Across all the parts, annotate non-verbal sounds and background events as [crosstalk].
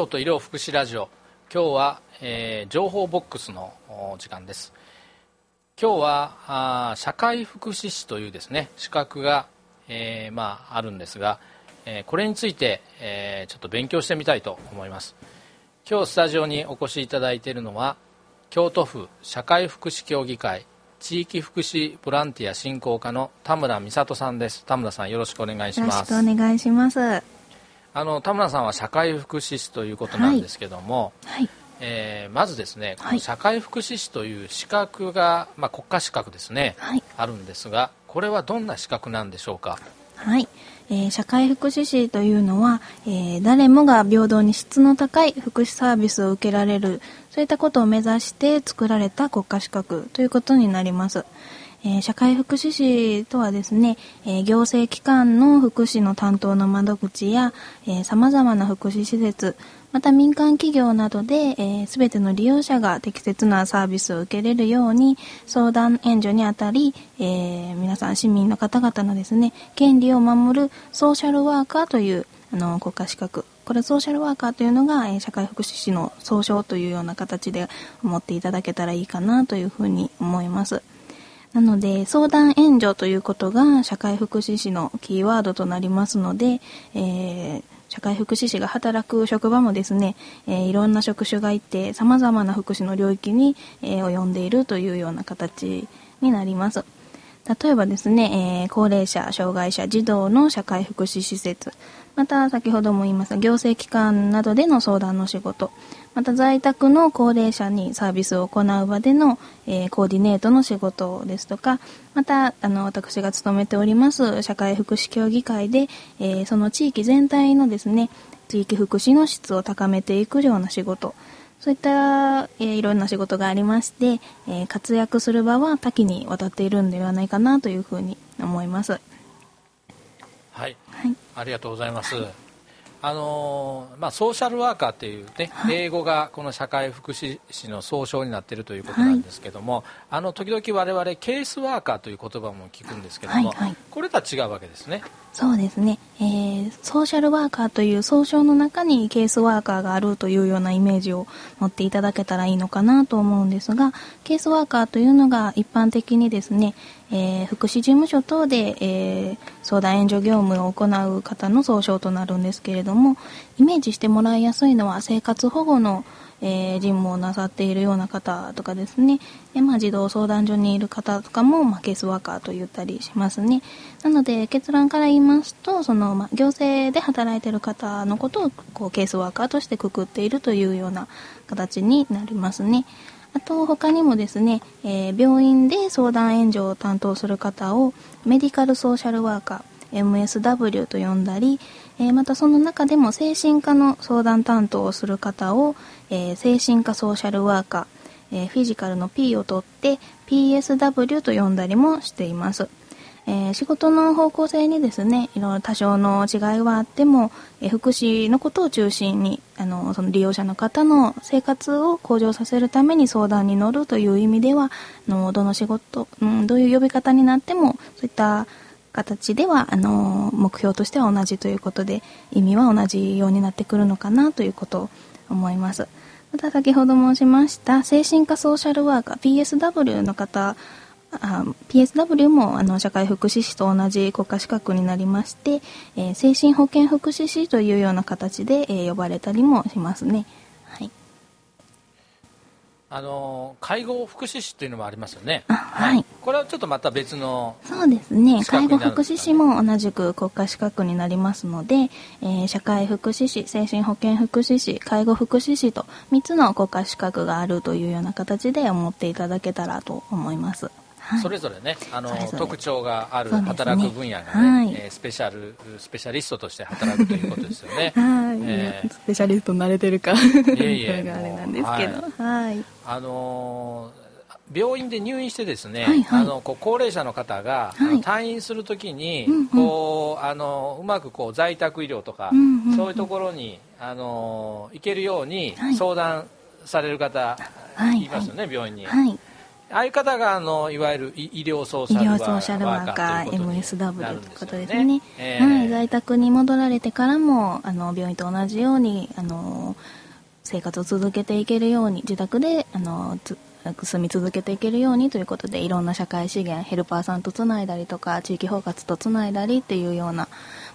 京都医療福祉ラジオ。今日は、えー、情報ボックスの時間です。今日はあ社会福祉士というですね資格が、えー、まあ、あるんですが、えー、これについて、えちょっと勉強してみたいと思います。今日スタジオにお越しいただいているのは京都府社会福祉協議会地域福祉ボランティア振興課の田村美里さんです。田村さんよろしくお願いします。よろしくお願いします。あの田村さんは社会福祉士ということなんですけども、はい、えー、まずですね、社会福祉士という資格が、まあ、国家資格ですね、はい、あるんですがこれはどんな資格なんでしょうか？はい、えー、社会福祉士というのは、えー、誰もが平等に質の高い福祉サービスを受けられるそういったことを目指して作られた国家資格ということになります。え、社会福祉士とはですね、え、行政機関の福祉の担当の窓口や、えー、様々な福祉施設、また民間企業などで、えー、ての利用者が適切なサービスを受けれるように相談援助にあたり、えー、皆さん市民の方々のですね、権利を守るソーシャルワーカーというあの国家資格これソーシャルワーカーというのが、えー、社会福祉士の総称というような形で思っていただけたらいいかなというふうに思います。なので、相談援助ということが社会福祉士のキーワードとなりますので、えー、社会福祉士が働く職場もですね、えー、いろんな職種がいて、様々な福祉の領域に、えー、及んでいるというような形になります。例えばですね、えー、高齢者、障害者、児童の社会福祉施設、また先ほども言いました行政機関などでの相談の仕事、また在宅の高齢者にサービスを行う場での、えー、コーディネートの仕事ですとか、また、あの、私が勤めております社会福祉協議会で、えー、その地域全体のですね、地域福祉の質を高めていくような仕事、そういった、えー、いろんな仕事がありまして、えー、活躍する場は多岐にわたっているんではないかなというふうに思います。はい、はい、ありがとうございます。はいあのまあ、ソーシャルワーカーっていうね、はい、英語がこの社会福祉士の総称になっているということなんですけども、はい、あの時々我々ケースワーカーという言葉も聞くんですけども、はいはい、これとは違うわけですね。そうですね、えー、ソーシャルワーカーという総称の中にケースワーカーがあるというようなイメージを持っていただけたらいいのかなと思うんですがケースワーカーというのが一般的にですね、えー、福祉事務所等で、えー、相談援助業務を行う方の総称となるんですけれどもイメージしてもらいやすいのは生活保護のえー、事務をなさっているような方とかですね、でまあ、児童相談所にいる方とかも、まあ、ケースワーカーと言ったりしますね。なので結論から言いますとその、まあ、行政で働いている方のことをこうケースワーカーとしてくくっているというような形になりますね。あと他にもですね、えー、病院で相談援助を担当する方をメディカルソーシャルワーカー MSW と呼んだり、えー、またその中でも精神科の相談担当をする方を、えー、精神科ソーシャルワーカー、え、フィジカルの P を取って PSW と呼んだりもしています。えー、仕事の方向性にですねいろいろ多少の違いはあっても、えー、福祉のことを中心にあのその利用者の方の生活を向上させるために相談に乗るという意味ではあのどの仕事、うん、どういう呼び方になってもそういった形ではあの目標としては同じということで意味は同じようになってくるのかなということを思います。また先ほど申しました精神科ソーシャルワーカー PSW の方あ PSW もあの社会福祉士と同じ国家資格になりまして、えー、精神保健福祉士というような形で、えー、呼ばれたりもしますね。あの介護福祉士というのもありますよね。はい、これはちょっとまた別のそうですね。介護福祉士も同じく国家資格になりますので、えー、社会福祉士、精神保健福祉士、介護福祉士と3つの国家資格があるというような形で思っていただけたらと思います。それぞれねあの特徴がある働く分野がね、ねはい、えー、スペシャルスペシャリストとして働くということですよね。[laughs] はい、えー、スペシャリストになれてるかいえいえあれなんですけど、はい、あのー病院で入院してですね、はいはい、あのこう高齢者の方が、はい、退院するときに、うんうん、こうあのうまくこう在宅医療とか、うんうん、そういうところにあの行けるように相談される方、はい、いますよね、病院に。はいああいう方があのいわゆる医療ソーシャルワーカー医療ソーシャルワーカー MSW ということですね、えー、はい、在宅に戻られてからもあの病院と同じようにあの生活を続けていけるように自宅であの住み続けていけるようにということでいろんな社会資源ヘルパーさんとつないだりとか地域包括とつないだりっていうような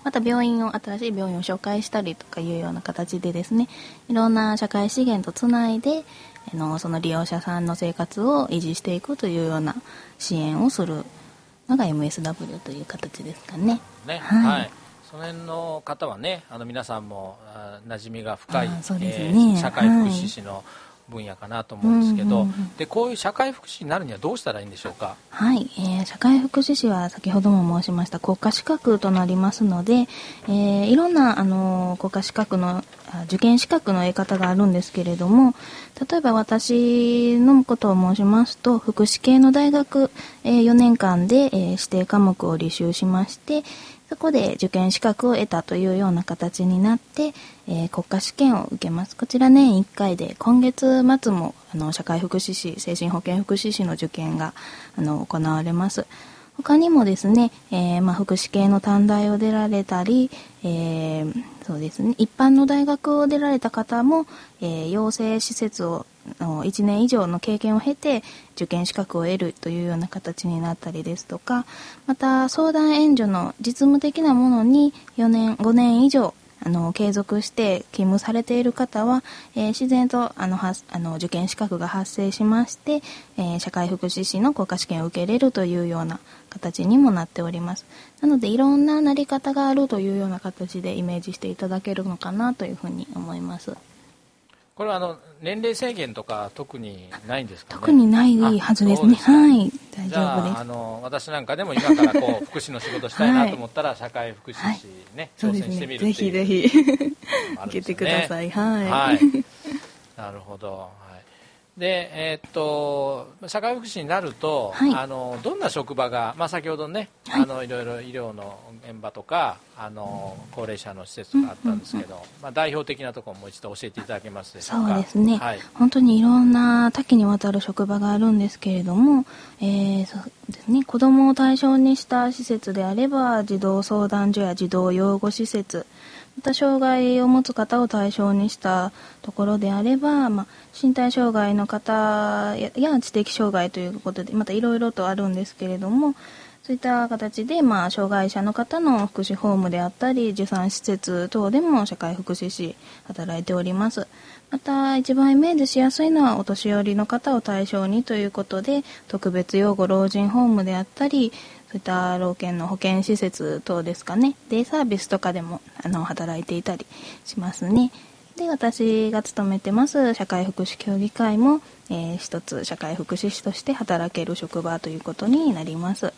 また病院を新しい病院を紹介したりとかいうような形でですねいろんな社会資源とつないであのその利用者さんの生活を維持していくというような支援をするのが MSW という形ですかね。ね。はい、はい。その辺の方はねあの皆さんも馴染みが深い、ね。えー、社会福祉士の、はい分野かなと思うんですけど、うんうんうん、でこういう社会福祉になるにはどうしたらいいんでしょうか？はい、えー、社会福祉士は先ほども申しました国家資格となりますので、えー、いろんなあの国家資格の受験資格の得方があるんですけれども例えば私のことを申しますと福祉系の大学、えー、4年間で、えー、指定科目を履修しましてそこで受験資格を得たというような形になって、えー、国家試験を受けます。こちら年1回で、今月末もあの社会福祉士、精神保健福祉士の受験があの行われます。他にもですね、えー、まあ、福祉系の短大を出られたり、えー、そうですね、一般の大学を出られた方も、え、養成施設をの1年以上の経験を経て受験資格を得るというような形になったりですとかまた相談援助の実務的なものに4年5年以上あの継続して勤務されている方は、えー、自然とあのはあの受験資格が発生しまして、えー、社会福祉士の国家試験を受けれるというような形にもなっております。なのでいろんななり方があるというような形でイメージしていただけるのかなというふうに思います。これはあの年齢制限とか特にないんですか、ね、特にないはずですね。はい、大丈夫です。あの私なんかでも今からこう福祉の仕事したいなと思ったら、社会福祉士ね、はい、挑戦してみるね、ぜひぜひ受けてください。はい。はい、なるほど。で、えー、っと社会福祉になると、はい、あのどんな職場が、まあ、先ほどね、はい、あのいろいろ医療の現場とかあの高齢者の施設があったんですけど、うんうんうん、まあ、代表的なところも一度教えていただけますでしょうか？そうですね、はい、本当にいろんな多岐にわたる職場があるんですけれども、えー、そうですね、子どもを対象にした施設であれば児童相談所や児童養護施設また障害を持つ方を対象にしたところであれば、まあ、身体障害の方や知的障害ということでまたいろいろとあるんですけれどもそういった形で、まあ、障害者の方の福祉ホームであったり受産施設等でも社会福祉士働いております。また一番イメージしやすいのはお年寄りの方を対象にということで特別養護老人ホームであったりそういった老犬の保健施設等ですかね。デイサービスとかでもあの働いていたりしますね。で私が勤めてます社会福祉協議会も、えー、一つ社会福祉士として働ける職場ということになります。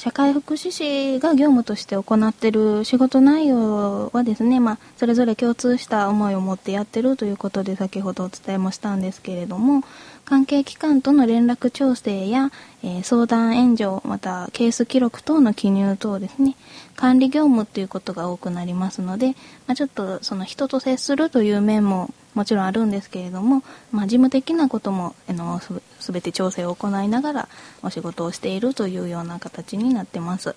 社会福祉士が業務として行っている仕事内容はですね、まあ、それぞれ共通した思いを持ってやってるということで先ほどお伝えもしたんですけれども関係機関との連絡調整や、えー、相談援助またケース記録等の記入等ですね管理業務ということが多くなりますので、まあ、ちょっとその人と接するという面ももちろんあるんですけれども、まあ、事務的なこともあのすべて調整を行いながらお仕事をしているというような形になってます。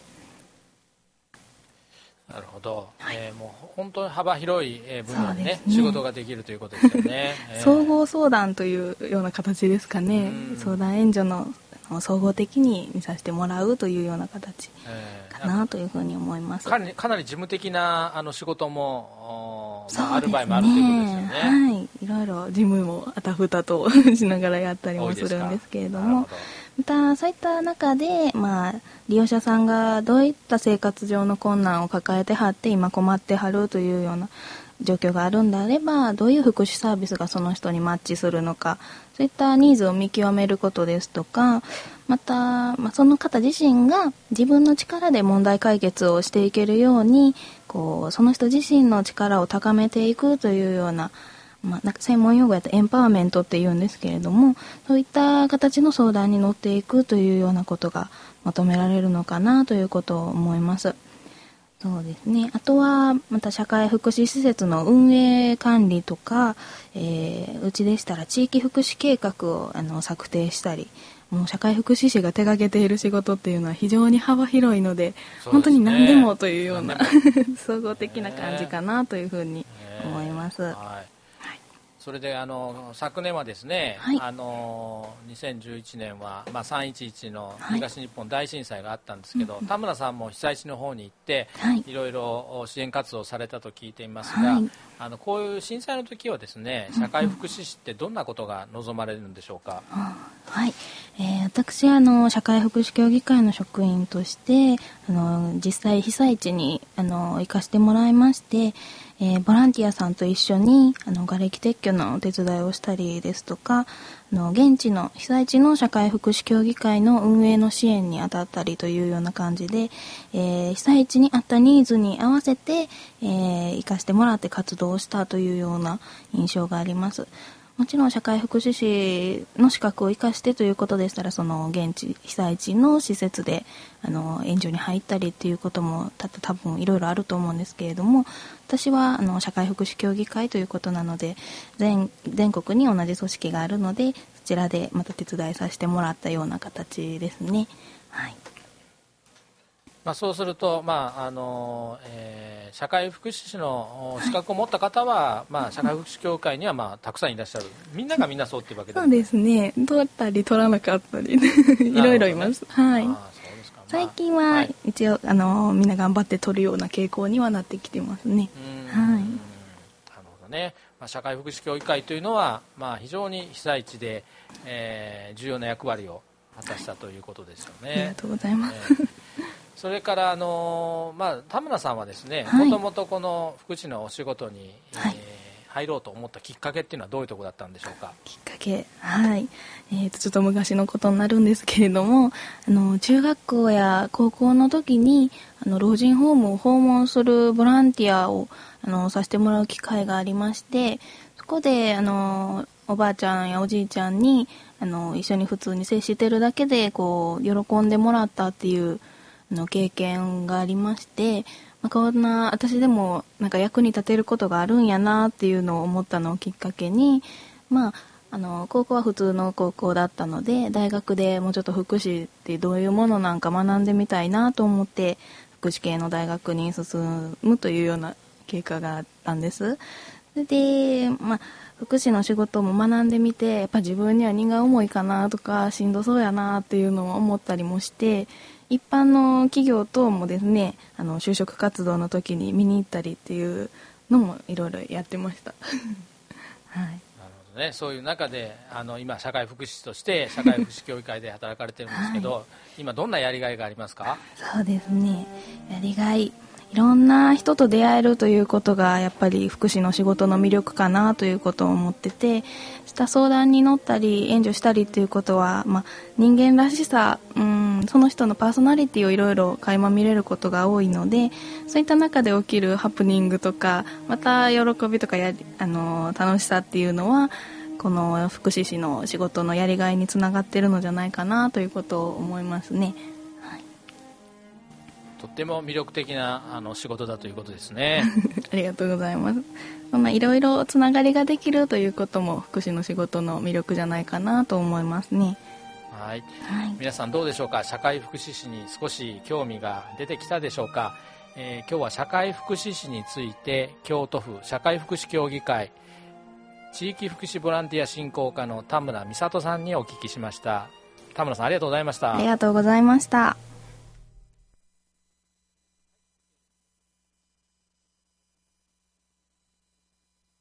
なるほど、はい、えー、もう本当に幅広い分野でね、ね仕事ができるということですよね。[laughs] えー、総合相談というような形ですかね。相談援助の総合的に見させてもらうというような形かなというふうに思います。かなりかなり事務的なあの仕事も、まあ、ある場合もあるということですよね。はい、いろいろ事務もあたふたとしながらやったりもするんですけれども。またそういった中で、まあ、利用者さんがどういった生活上の困難を抱えてはって今困ってはるというような状況があるんであればどういう福祉サービスがその人にマッチするのかそういったニーズを見極めることですとかまた、まあ、その方自身が自分の力で問題解決をしていけるようにこうその人自身の力を高めていくというようなまあ、なんか専門用語やとエンパワーメントって言うんですけれどもそういった形の相談に乗っていくというようなことが求められるのかなということを思います。そうですね。あとは、また社会福祉施設の運営管理とか、えー、うちでしたら地域福祉計画をあの策定したりもう社会福祉士が手掛けている仕事っていうのは非常に幅広いので、ね、本当に何でもというような [laughs] 総合的な感じかなというふうに思います。はいそれであの昨年はですね、はい、あの2011年は、まあ、311の東日本大震災があったんですけど、はい、田村さんも被災地の方に行って、はい、いろいろ支援活動されたと聞いていますが、はい、あのこういう震災の時はですね社会福祉士ってどんなことが望まれるんでしょうか、はい、えー、私あの社会福祉協議会の職員としてあの実際被災地にあの行かせてもらいましてえー、ボランティアさんと一緒にあの瓦礫撤去のお手伝いをしたりですとかあの現地の被災地の社会福祉協議会の運営の支援に当たったりというような感じで、えー、被災地にあったニーズに合わせて、えー、生かしてもらって活動をしたというような印象があります。もちろん社会福祉士の資格を生かしてということでしたらその現地被災地の施設であの援助に入ったりっていうことも多分いろいろあると思うんですけれども私はあの社会福祉協議会ということなので全全国に同じ組織があるのでそちらでまた手伝いさせてもらったような形ですね。はいまあ、そうすると、まああのえー、社会福祉士の資格を持った方は、まあ、社会福祉協会には、まあ、たくさんいらっしゃる。みんながみんなそうっていうわけでそうですね。取ったり取らなかったり [laughs] いろいろいます、はい、最近は一応、あのみんな頑張って取るような傾向にはなってきてますね。はい。なるほどね、まあ、社会福祉協議会というのは、まあ、非常に被災地で、えー、重要な役割を果たしたということですよね、ありがとうございます、えーそれからあの、まあ、田村さんはですねもともとこの福祉のお仕事に、はい、えー、入ろうと思ったきっかけっていうのはどういうところだったんでしょうか？きっかけ。はい、えーと、ちょっと昔のことになるんですけれどもあの中学校や高校の時にあの老人ホームを訪問するボランティアをあのさせてもらう機会がありましてそこであのおばあちゃんやおじいちゃんにあの一緒に普通に接してるだけでこう喜んでもらったっていうの経験がありまして、まあ、こんな私でもなんか役に立てることがあるんやなっていうのを思ったのをきっかけに、まあ、あの高校は普通の高校だったので大学でもうちょっと福祉ってどういうものなんか学んでみたいなと思って福祉系の大学に進むというような経過があったんです。で、まあ、福祉の仕事も学んでみてやっぱ自分には荷が重いかなとかしんどそうやなっていうのを思ったりもして一般の企業等もですねあの就職活動の時に見に行ったりっていうのもいろいろやってました。[laughs] はい。ね、そういう中であの今、社会福祉士として社会福祉協議会で働かれてるんですけど、[laughs] はい、今、どんなやりがいがありますか？そうですね。やりがいいろんな人と出会えるということがやっぱり福祉の仕事の魅力かなということを思っててした相談に乗ったり援助したりということは、まあ、人間らしさうんその人のパーソナリティをいろいろ垣間見れることが多いのでそういった中で起きるハプニングとかまた喜びとかやあの楽しさっていうのはこの福祉士の仕事のやりがいにつながっているのじゃないかなということを思いますね。とっても魅力的なあの仕事だということですね。[laughs] ありがとうございます。まあいろいろつながりができるということも福祉の仕事の魅力じゃないかなと思いますねはい、はい、皆さんどうでしょうか？社会福祉士に少し興味が出てきたでしょうか、えー、今日は社会福祉士について京都府社会福祉協議会地域福祉ボランティア振興課の田村美里さんにお聞きしました。田村さんありがとうございました。ありがとうございました